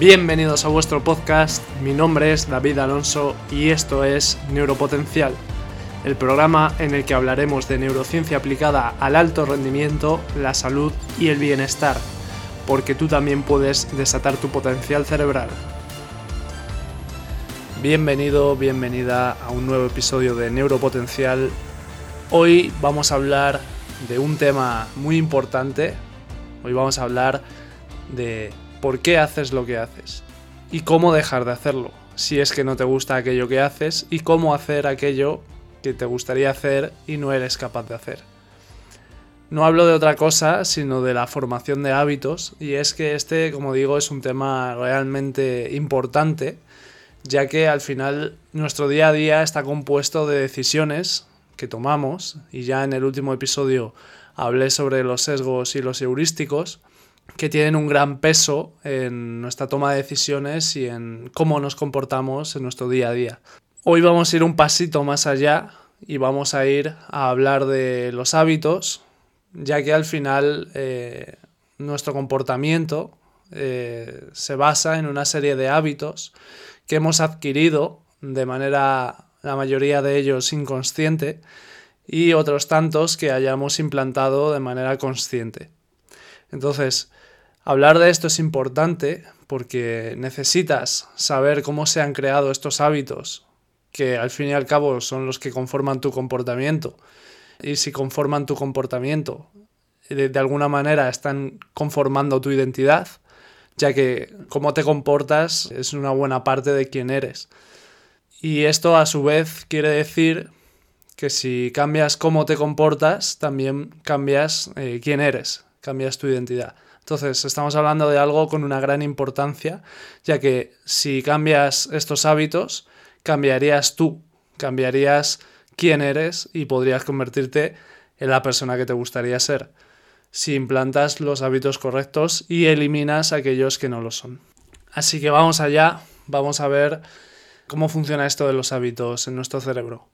Bienvenidos a vuestro podcast, mi nombre es David Alonso y esto es Neuropotencial, el programa en el que hablaremos de neurociencia aplicada al alto rendimiento, la salud y el bienestar, porque tú también puedes desatar tu potencial cerebral. Bienvenido, bienvenida a un nuevo episodio de Neuropotencial. Hoy vamos a hablar de un tema muy importante. Hoy vamos a hablar de por qué haces lo que haces y cómo dejar de hacerlo, si es que no te gusta aquello que haces y cómo hacer aquello que te gustaría hacer y no eres capaz de hacer. No hablo de otra cosa, sino de la formación de hábitos, y es que este, como digo, es un tema realmente importante, ya que al final nuestro día a día está compuesto de decisiones que tomamos, y ya en el último episodio hablé sobre los sesgos y los heurísticos, que tienen un gran peso en nuestra toma de decisiones y en cómo nos comportamos en nuestro día a día. Hoy vamos a ir un pasito más allá y vamos a ir a hablar de los hábitos, ya que al final eh, nuestro comportamiento eh, se basa en una serie de hábitos que hemos adquirido de manera, la mayoría de ellos inconsciente, y otros tantos que hayamos implantado de manera consciente. Entonces, Hablar de esto es importante porque necesitas saber cómo se han creado estos hábitos, que al fin y al cabo son los que conforman tu comportamiento. Y si conforman tu comportamiento, de, alguna manera están conformando tu identidad, ya que cómo te comportas es una buena parte de quién eres. Y esto a su vez quiere decir que si cambias cómo te comportas, también cambias eh, quién eres, cambias tu identidad. Entonces, estamos hablando de algo con una gran importancia, ya que si cambias estos hábitos, cambiarías tú, cambiarías quién eres y podrías convertirte en la persona que te gustaría ser, si implantas los hábitos correctos y eliminas aquellos que no lo son. Así que vamos allá, vamos a ver cómo funciona esto de los hábitos en nuestro cerebro.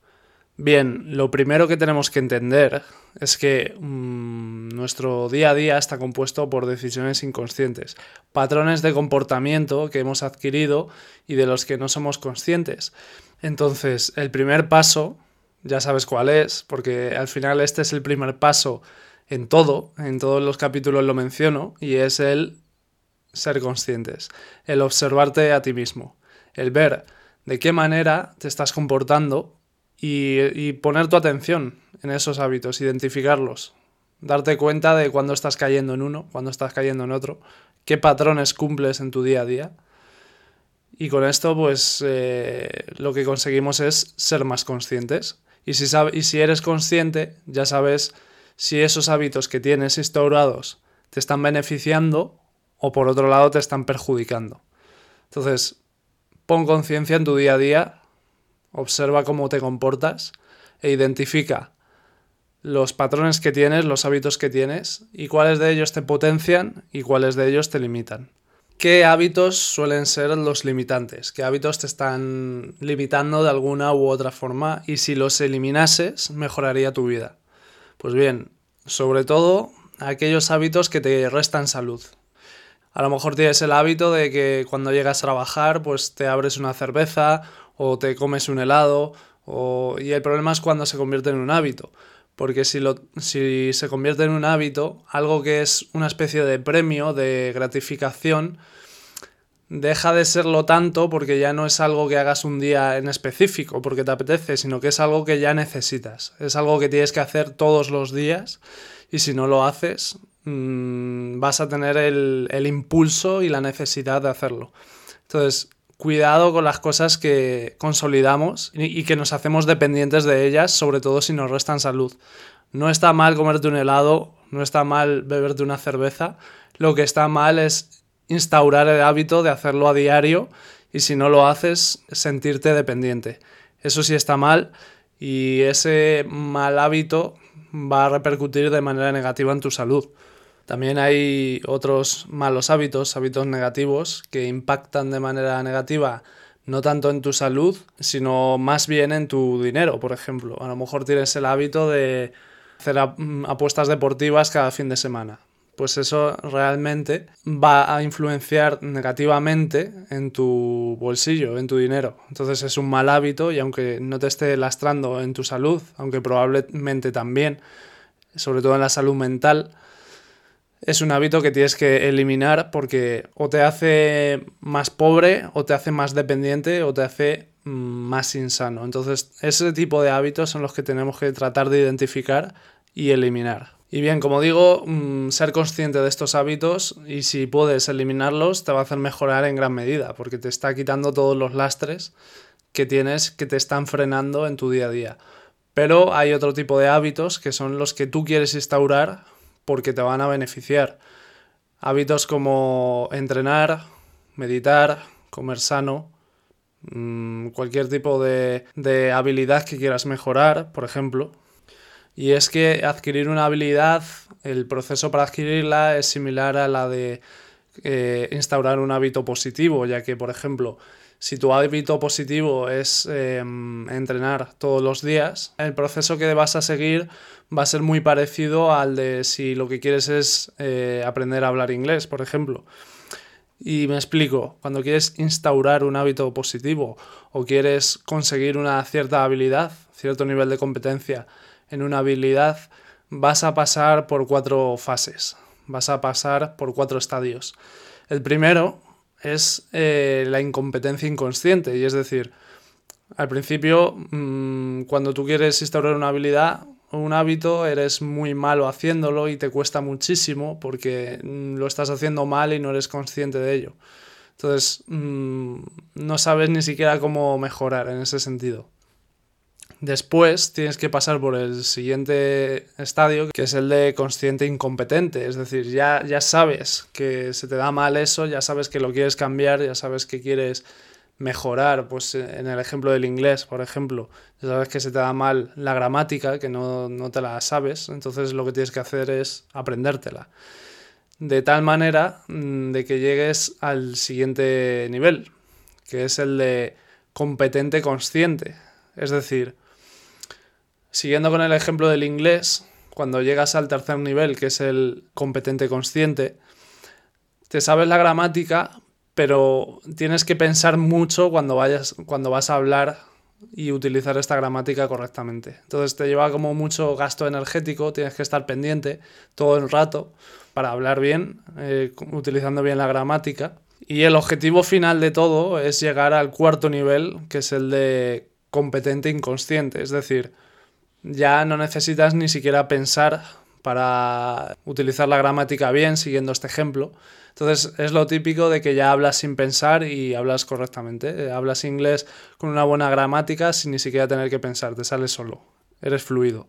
Bien, lo primero que tenemos que entender es que mm, nuestro día a día está compuesto por decisiones inconscientes, patrones de comportamiento que hemos adquirido y de los que no somos conscientes. Entonces, el primer paso, ya sabes cuál es, porque al final este es el primer paso en todo, en todos los capítulos lo menciono, y es el ser conscientes, el observarte a ti mismo, el ver de qué manera te estás comportando y, poner tu atención en esos hábitos, identificarlos, darte cuenta de cuándo estás cayendo en uno, cuándo estás cayendo en otro, qué patrones cumples en tu día a día. Y con esto, pues eh, lo que conseguimos es ser más conscientes. Y si, y si eres consciente, ya sabes si esos hábitos que tienes instaurados te están beneficiando o por otro lado te están perjudicando. Entonces, pon conciencia en tu día a día observa cómo te comportas e identifica los patrones que tienes, los hábitos que tienes y cuáles de ellos te potencian y cuáles de ellos te limitan. ¿Qué hábitos suelen ser los limitantes? ¿Qué hábitos te están limitando de alguna u otra forma? Y si los eliminases, mejoraría tu vida. Pues bien, sobre todo aquellos hábitos que te restan salud. A lo mejor tienes el hábito de que cuando llegas a trabajar, pues te abres una cerveza o te comes un helado, y el problema es cuando se convierte en un hábito. Porque si, lo, si se convierte en un hábito, algo que es una especie de premio, de gratificación, deja de serlo tanto porque ya no es algo que hagas un día en específico porque te apetece, sino que es algo que ya necesitas. Es algo que tienes que hacer todos los días y si no lo haces mmm, vas a tener el, el impulso y la necesidad de hacerlo. Entonces, cuidado con las cosas que consolidamos y que nos hacemos dependientes de ellas, sobre todo si nos restan salud. No está mal comerte un helado, no está mal beberte una cerveza, lo que está mal es instaurar el hábito de hacerlo a diario y si no lo haces, sentirte dependiente. Eso sí está mal y ese mal hábito va a repercutir de manera negativa en tu salud. También hay otros malos hábitos, hábitos negativos, que impactan de manera negativa no tanto en tu salud, sino más bien en tu dinero, por ejemplo. A lo mejor tienes el hábito de hacer apuestas deportivas cada fin de semana. pues eso realmente va a influenciar negativamente en tu bolsillo, en tu dinero. Entonces es un mal hábito y aunque no te esté lastrando en tu salud, aunque probablemente también, sobre todo en la salud mental, es un hábito que tienes que eliminar porque o te hace más pobre, o te hace más dependiente, o te hace mm, más insano. Entonces, ese tipo de hábitos son los que tenemos que tratar de identificar y eliminar. Y bien, como digo, mm, ser consciente de estos hábitos y si puedes eliminarlos te va a hacer mejorar en gran medida, porque te está quitando todos los lastres que tienes que te están frenando en tu día a día. Pero hay otro tipo de hábitos que son los que tú quieres instaurar porque te van a beneficiar. Hábitos como entrenar, meditar, comer sano, mm, cualquier tipo de, de habilidad que quieras mejorar, por ejemplo, y es que adquirir una habilidad, el proceso para adquirirla es similar a la de eh, instaurar un hábito positivo, ya que, por ejemplo, si tu hábito positivo es em, entrenar todos los días, el proceso que vas a seguir va a ser muy parecido al de si lo que quieres es eh, aprender a hablar inglés, por ejemplo. Y me explico, cuando quieres instaurar un hábito positivo o quieres conseguir una cierta habilidad, cierto nivel de competencia, en una habilidad, vas a pasar por cuatro fases, vas a pasar por cuatro estadios. El primero es eh, la incompetencia inconsciente, y es decir, al principio, mm, cuando tú quieres instaurar una habilidad, un hábito, eres muy malo haciéndolo y te cuesta muchísimo porque mm, lo estás haciendo mal y no eres consciente de ello. Entonces, mm, no sabes ni siquiera cómo mejorar en ese sentido. Después tienes que pasar por el siguiente estadio, que es el de consciente incompetente. Es decir, ya, ya sabes que se te da mal eso, ya sabes que lo quieres cambiar, ya sabes que quieres mejorar. Pues en el ejemplo del inglés, por ejemplo, ya sabes que se te da mal la gramática, que no, no te la sabes. Entonces lo que tienes que hacer es aprendértela. De tal manera mm, de que llegues al siguiente nivel, que es el de competente consciente. Es decir, Siguiendo con el ejemplo del inglés, cuando llegas al tercer nivel, que es el competente consciente, te sabes la gramática, pero tienes que pensar mucho cuando, vayas, cuando vas a hablar y utilizar esta gramática correctamente. Entonces te lleva como mucho gasto energético, tienes que estar pendiente todo el rato para hablar bien, eh, utilizando bien la gramática. Y el objetivo final de todo es llegar al cuarto nivel, que es el de competente inconsciente, es decir, ya no necesitas ni siquiera pensar para utilizar la gramática bien siguiendo este ejemplo. Entonces es lo típico de que ya hablas sin pensar y hablas correctamente. Eh, hablas inglés con una buena gramática sin ni siquiera tener que pensar, te sale solo, eres fluido.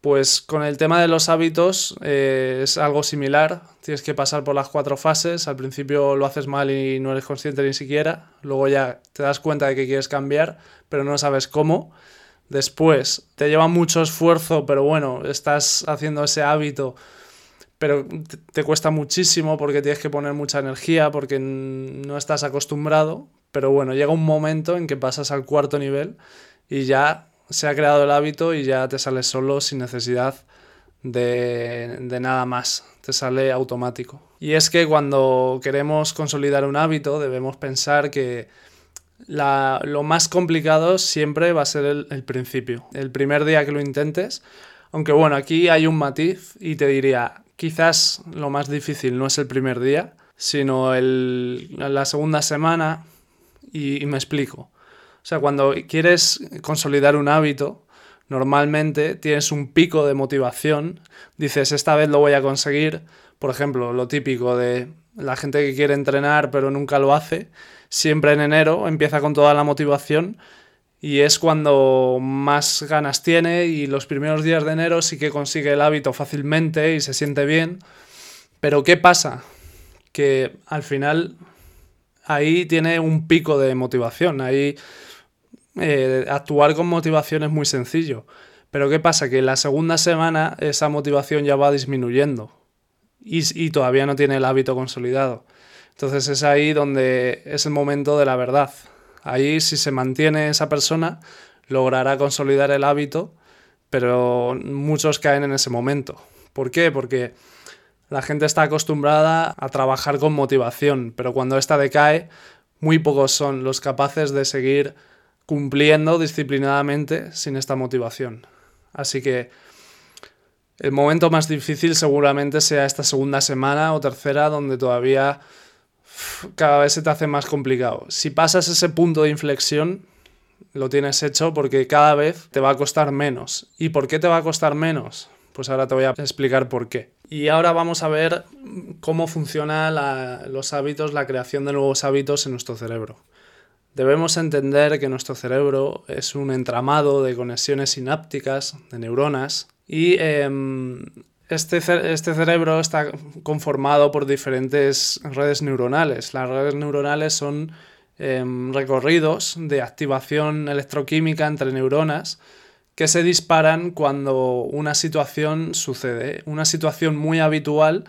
Pues con el tema de los hábitos eh, es algo similar, tienes que pasar por las cuatro fases, al principio lo haces mal y no eres consciente ni siquiera, luego ya te das cuenta de que quieres cambiar, pero no sabes cómo Después, te lleva mucho esfuerzo, pero bueno, estás haciendo ese hábito, pero te cuesta muchísimo porque tienes que poner mucha energía, porque no estás acostumbrado. Pero bueno, llega un momento en que pasas al cuarto nivel y ya se ha creado el hábito y ya te sale solo sin necesidad de, de, nada más, te sale automático. Y es que cuando queremos consolidar un hábito debemos pensar que lo más complicado siempre va a ser el, principio, el primer día que lo intentes. Aunque bueno, aquí hay un matiz y te diría, quizás lo más difícil no es el primer día, sino la segunda semana y, me explico. O sea, cuando quieres consolidar un hábito, normalmente tienes un pico de motivación, dices, esta vez lo voy a conseguir, por ejemplo, lo típico de la gente que quiere entrenar pero nunca lo hace, siempre en enero empieza con toda la motivación y es cuando más ganas tiene y los primeros días de enero sí que consigue el hábito fácilmente y se siente bien. Pero ¿qué pasa? Que al final ahí tiene un pico de motivación, ahí eh, actuar con motivación es muy sencillo. Pero ¿qué pasa? Que la segunda semana esa motivación ya va disminuyendo y, y todavía no tiene el hábito consolidado. Entonces es ahí donde es el momento de la verdad. Ahí si se mantiene esa persona, logrará consolidar el hábito, pero muchos caen en ese momento. ¿Por qué? Porque la gente está acostumbrada a trabajar con motivación, pero cuando esta decae, muy pocos son los capaces de seguir cumpliendo disciplinadamente sin esta motivación. Así que el momento más difícil seguramente sea esta segunda semana o tercera donde todavía cada vez se te hace más complicado. Si pasas ese punto de inflexión, lo tienes hecho porque cada vez te va a costar menos. ¿Y por qué te va a costar menos? Pues ahora te voy a explicar por qué. Y ahora vamos a ver cómo funcionan los hábitos, la creación de nuevos hábitos en nuestro cerebro. Debemos entender que nuestro cerebro es un entramado de conexiones sinápticas, de neuronas, y em, este, este, cerebro está conformado por diferentes redes neuronales. Las redes neuronales son em, recorridos de activación electroquímica entre neuronas que se disparan cuando una situación sucede, una situación muy habitual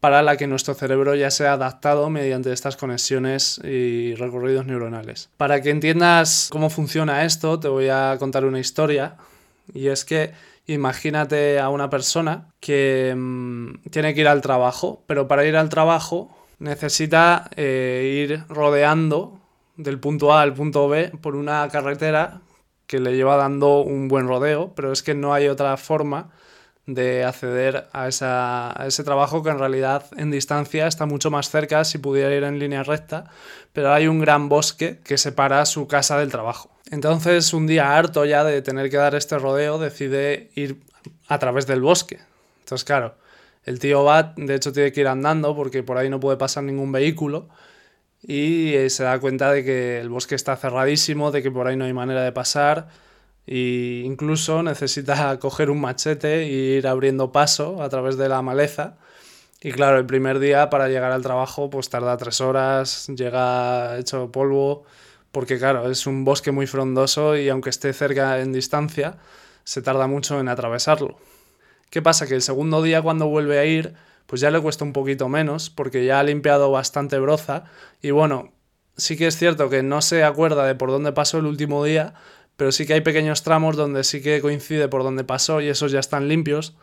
para la que nuestro cerebro ya se ha adaptado mediante estas conexiones y recorridos neuronales. Para que entiendas cómo funciona esto, te voy a contar una historia y es que imagínate a una persona que mm, tiene que ir al trabajo, pero para ir al trabajo necesita eh, ir rodeando del punto A al punto B por una carretera que le lleva dando un buen rodeo, pero es que no hay otra forma de acceder a, ese trabajo que en realidad en distancia está mucho más cerca si pudiera ir en línea recta, pero hay un gran bosque que separa su casa del trabajo. Entonces un día harto ya de tener que dar este rodeo decide ir a través del bosque. Entonces claro, el tío va, de hecho tiene que ir andando porque por ahí no puede pasar ningún vehículo y eh, se da cuenta de que el bosque está cerradísimo, de que por ahí no hay manera de pasar e incluso necesita coger un machete e ir abriendo paso a través de la maleza. Y claro, el primer día para llegar al trabajo pues tarda tres horas, llega hecho polvo, porque claro, es un bosque muy frondoso y aunque esté cerca en distancia, se tarda mucho en atravesarlo. ¿Qué pasa? Que el segundo día cuando vuelve a ir, pues ya le cuesta un poquito menos, porque ya ha limpiado bastante broza y bueno, sí que es cierto que no se acuerda de por dónde pasó el último día, pero sí que hay pequeños tramos donde sí que coincide por donde pasó y esos ya están limpios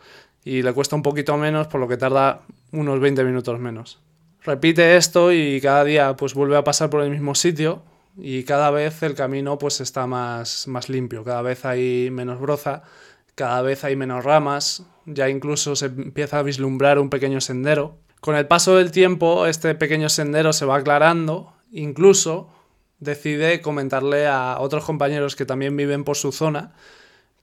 y le cuesta un poquito menos, por lo que tarda unos 20 minutos menos. Repite esto y cada día pues vuelve a pasar por el mismo sitio y cada vez el camino pues está más, más limpio, cada vez hay menos broza, cada vez hay menos ramas, ya incluso se empieza a vislumbrar un pequeño sendero. Con el paso del tiempo este pequeño sendero se va aclarando, incluso decide comentarle a otros compañeros que también viven por su zona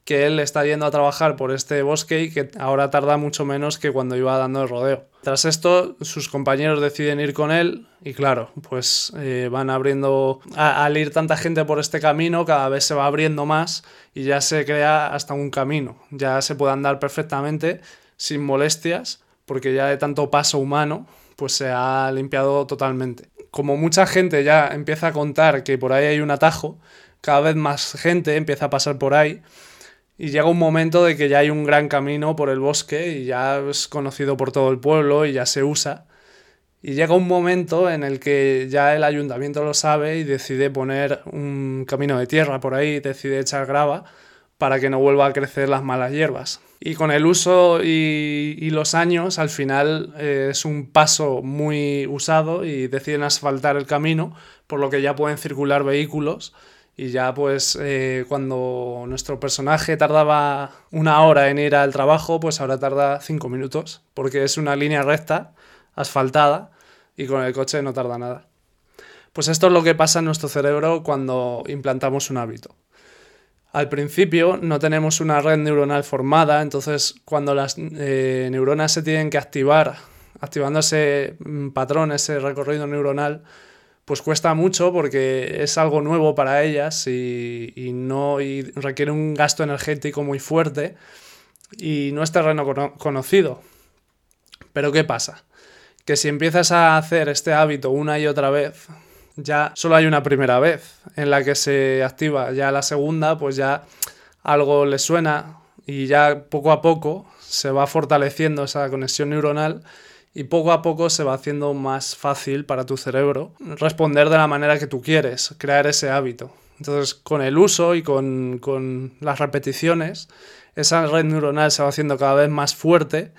que él está yendo a trabajar por este bosque y que ahora tarda mucho menos que cuando iba dando el rodeo. Tras esto, sus compañeros deciden ir con él y claro, pues eh, van abriendo, al ir tanta gente por este camino, cada vez se va abriendo más y ya se crea hasta un camino, ya se puede andar perfectamente sin molestias porque ya de tanto paso humano, pues se ha limpiado totalmente como mucha gente ya empieza a contar que por ahí hay un atajo, cada vez más gente empieza a pasar por ahí y llega un momento de que ya hay un gran camino por el bosque y ya es conocido por todo el pueblo y ya se usa. Y llega un momento en el que ya el ayuntamiento lo sabe y decide poner un camino de tierra por ahí, decide echar grava para que no vuelva a crecer las malas hierbas. Y con el uso y, los años, al final eh, es un paso muy usado y deciden asfaltar el camino, por lo que ya pueden circular vehículos. Y ya pues eh, cuando nuestro personaje tardaba una hora en ir al trabajo, pues ahora tarda cinco minutos, porque es una línea recta, asfaltada, y con el coche no tarda nada. Pues esto es lo que pasa en nuestro cerebro cuando implantamos un hábito. Al principio no tenemos una red neuronal formada, entonces cuando las eh, neuronas se tienen que activar, activando ese mm, patrón, ese recorrido neuronal, pues cuesta mucho porque es algo nuevo para ellas y, no requiere un gasto energético muy fuerte y no es terreno conocido. Pero ¿qué pasa? Que si empiezas a hacer este hábito una y otra vez, ya solo hay una primera vez en la que se activa, ya la segunda pues ya algo le suena y ya poco a poco se va fortaleciendo esa conexión neuronal y poco a poco se va haciendo más fácil para tu cerebro responder de la manera que tú quieres, crear ese hábito. Entonces, con el uso y con, con las repeticiones, esa red neuronal se va haciendo cada vez más fuerte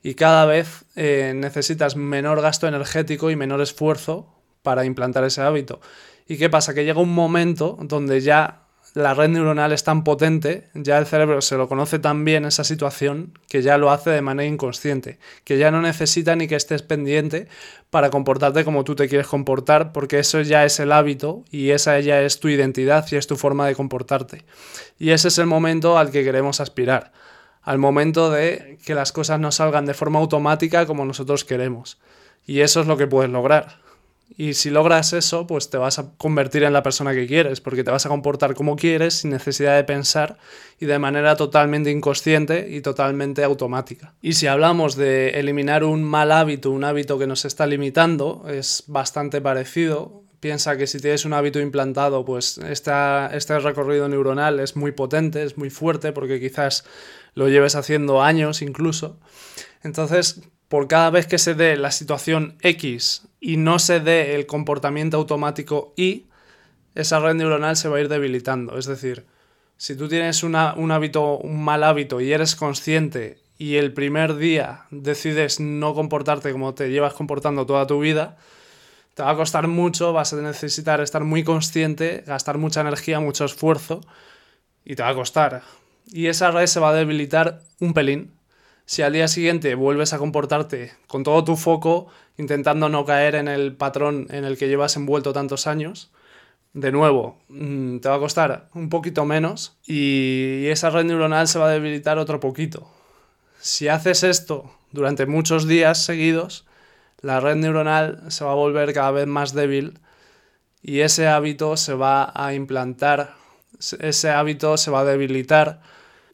y cada vez eh, necesitas menor gasto energético y menor esfuerzo para implantar ese hábito. ¿Y qué pasa? Que llega un momento donde ya la red neuronal es tan potente, ya el cerebro se lo conoce tan bien esa situación que ya lo hace de manera inconsciente, que ya no necesita ni que estés pendiente para comportarte como tú te quieres comportar, porque eso ya es el hábito y esa ya es tu identidad y es tu forma de comportarte. Y ese es el momento al que queremos aspirar, al momento de que las cosas no salgan de forma automática como nosotros queremos. Y eso es lo que puedes lograr. Y si logras eso, pues te vas a convertir en la persona que quieres, porque te vas a comportar como quieres sin necesidad de pensar y de manera totalmente inconsciente y totalmente automática. Y si hablamos de eliminar un mal hábito, un hábito que nos está limitando, es bastante parecido. Piensa que si tienes un hábito implantado, pues este recorrido neuronal es muy potente, es muy fuerte, porque quizás lo lleves haciendo años incluso. Entonces, por cada vez que se dé la situación X y no se dé el comportamiento automático Y, esa red neuronal se va a ir debilitando. Es decir, si tú tienes un hábito, un mal hábito y eres consciente y el primer día decides no comportarte como te llevas comportando toda tu vida, te va a costar mucho, vas a necesitar estar muy consciente, gastar mucha energía, mucho esfuerzo y te va a costar. Y esa red se va a debilitar un pelín si al día siguiente vuelves a comportarte con todo tu foco, intentando no caer en el patrón en el que llevas envuelto tantos años, de nuevo, mm, te va a costar un poquito menos y esa red neuronal se va a debilitar otro poquito. Si haces esto durante muchos días seguidos, la red neuronal se va a volver cada vez más débil y ese hábito se va a implantar, ese hábito se va a debilitar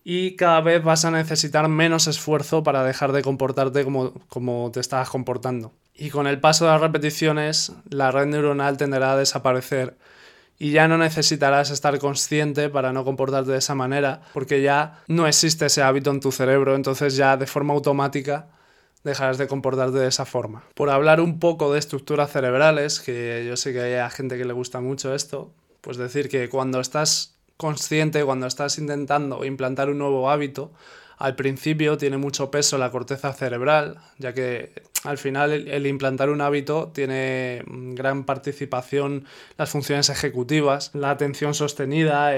y cada vez vas a necesitar menos esfuerzo para dejar de comportarte como, como te estabas comportando. Y con el paso de las repeticiones, la red neuronal tenderá a desaparecer y ya no necesitarás estar consciente para no comportarte de esa manera, porque ya no existe ese hábito en tu cerebro, entonces ya de forma automática dejarás de comportarte de esa forma. Por hablar un poco de estructuras cerebrales, que yo sé que hay gente que le gusta mucho esto, pues decir que cuando estás consciente cuando estás intentando implantar un nuevo hábito, al principio tiene mucho peso la corteza cerebral, ya que al final el, implantar un hábito tiene gran participación las funciones ejecutivas, la atención sostenida,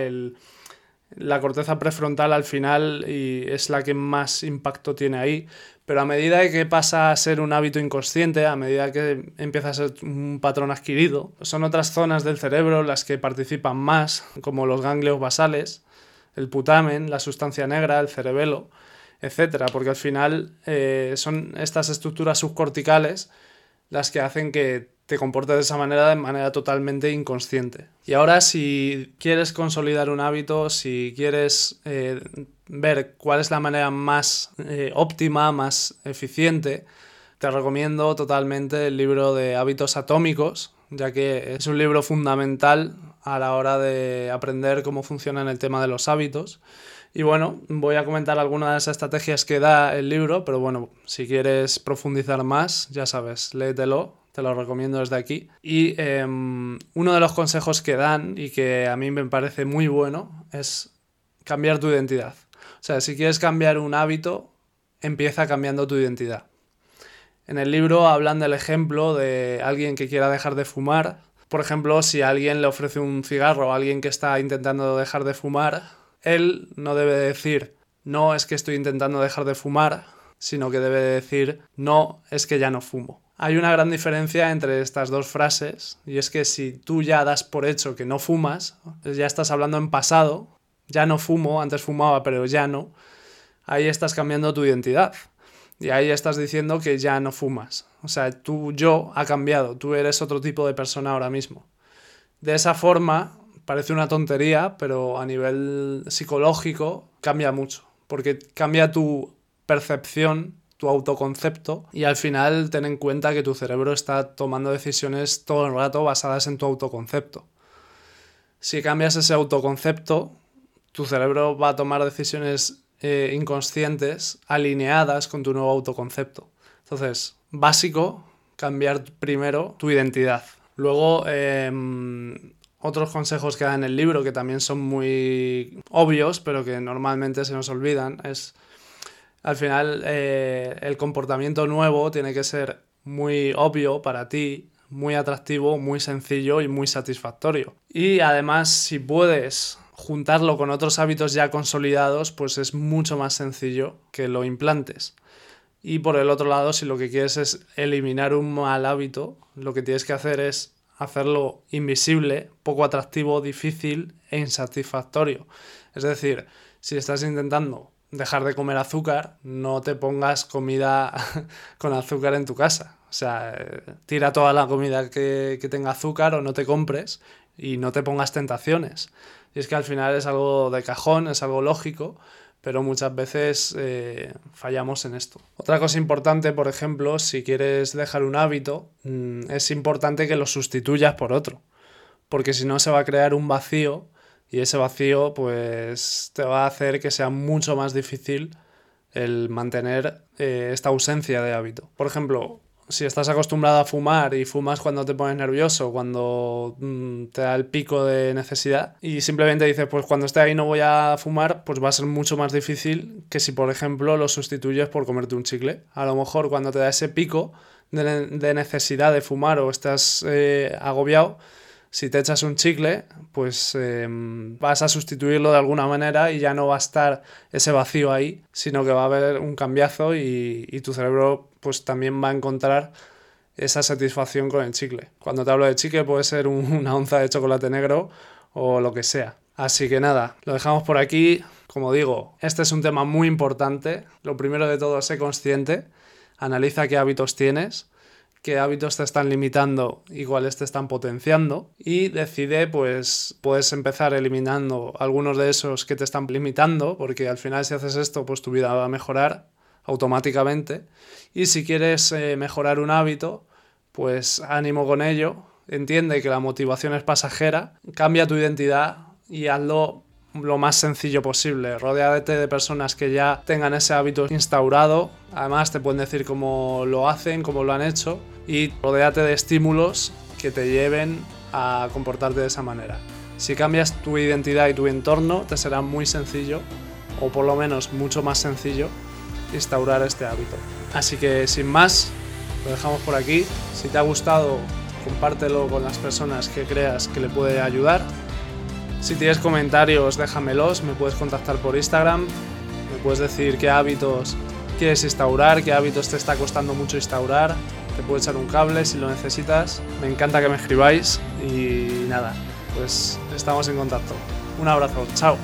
la corteza prefrontal al final y es la que más impacto tiene ahí, pero a medida que pasa a ser un hábito inconsciente, a medida que empieza a ser un patrón adquirido, son otras zonas del cerebro las que participan más, como los ganglios basales, el putamen, la sustancia negra, el cerebelo, etc. Porque al final eh, son estas estructuras subcorticales las que hacen que te comportes de esa manera de manera totalmente inconsciente. Y ahora si quieres consolidar un hábito, si quieres eh, ver cuál es la manera más eh, óptima, más eficiente, te recomiendo totalmente el libro de hábitos atómicos, ya que es un libro fundamental a la hora de aprender cómo funciona el tema de los hábitos. Y bueno, voy a comentar algunas de las estrategias que da el libro, pero bueno, si quieres profundizar más, ya sabes, léetelo, te lo recomiendo desde aquí. Y em, uno de los consejos que dan y que a mí me parece muy bueno es cambiar tu identidad. O sea, si quieres cambiar un hábito, empieza cambiando tu identidad. En el libro hablan del ejemplo de alguien que quiera dejar de fumar. Por ejemplo, si alguien le ofrece un cigarro a alguien que está intentando dejar de fumar, él no debe decir, no es que estoy intentando dejar de fumar, sino que debe decir, no es que ya no fumo. Hay una gran diferencia entre estas dos frases, y es que si tú ya das por hecho que no fumas, ya estás hablando en pasado, ya no fumo, antes fumaba, pero ya no, ahí estás cambiando tu identidad. Y ahí estás diciendo que ya no fumas. O sea, tu yo ha cambiado, tú eres otro tipo de persona ahora mismo. De esa forma, parece una tontería, pero a nivel psicológico cambia mucho, porque cambia tu percepción, tu autoconcepto, y al final ten en cuenta que tu cerebro está tomando decisiones todo el rato basadas en tu autoconcepto. Si cambias ese autoconcepto, tu cerebro va a tomar decisiones eh, inconscientes alineadas con tu nuevo autoconcepto. Entonces, básico, cambiar primero tu identidad. Luego, em, otros consejos que da en el libro que también son muy obvios, pero que normalmente se nos olvidan, es Al final, eh, el comportamiento nuevo tiene que ser muy obvio para ti, muy atractivo, muy sencillo y muy satisfactorio. Y además, si puedes juntarlo con otros hábitos ya consolidados, pues es mucho más sencillo que lo implantes. Y por el otro lado, si lo que quieres es eliminar un mal hábito, lo que tienes que hacer es hacerlo invisible, poco atractivo, difícil e insatisfactorio. Es decir, si estás intentando dejar de comer azúcar, no te pongas comida con azúcar en tu casa. O sea, tira toda la comida que, que, tenga azúcar o no te compres y no te pongas tentaciones. Y es que al final es algo de cajón, es algo lógico, pero muchas veces eh, fallamos en esto. Otra cosa importante, por ejemplo, si quieres dejar un hábito, mm, es importante que lo sustituyas por otro, porque si no se va a crear un vacío y ese vacío pues te va a hacer que sea mucho más difícil el mantener eh, esta ausencia de hábito. Por ejemplo, si estás acostumbrado a fumar y fumas cuando te pones nervioso, cuando mm, te da el pico de necesidad y simplemente dices, pues cuando esté ahí no voy a fumar, pues va a ser mucho más difícil que si, por ejemplo, lo sustituyes por comerte un chicle. A lo mejor cuando te da ese pico de, necesidad de fumar o estás eh, agobiado, si te echas un chicle, pues em, vas a sustituirlo de alguna manera y ya no va a estar ese vacío ahí, sino que va a haber un cambiazo y, y tu cerebro pues también va a encontrar esa satisfacción con el chicle. Cuando te hablo de chicle puede ser una onza de chocolate negro o lo que sea. Así que nada, lo dejamos por aquí. Como digo, este es un tema muy importante. Lo primero de todo, sé consciente. Analiza qué hábitos tienes qué hábitos te están limitando y cuáles te están potenciando y decide pues puedes empezar eliminando algunos de esos que te están limitando porque al final si haces esto pues tu vida va a mejorar automáticamente y si quieres eh, mejorar un hábito pues ánimo con ello entiende que la motivación es pasajera cambia tu identidad y hazlo lo más sencillo posible. Rodéate de personas que ya tengan ese hábito instaurado. Además, te pueden decir cómo lo hacen, cómo lo han hecho. Y rodéate de estímulos que te lleven a comportarte de esa manera. Si cambias tu identidad y tu entorno, te será muy sencillo, o por lo menos mucho más sencillo, instaurar este hábito. Así que sin más, lo dejamos por aquí. Si te ha gustado, compártelo con las personas que creas que le puede ayudar si tienes comentarios, déjamelos, me puedes contactar por Instagram, me puedes decir qué hábitos quieres instaurar, qué hábitos te está costando mucho instaurar, te puedo echar un cable si lo necesitas. Me encanta que me escribáis y nada, pues estamos en contacto. Un abrazo, chao.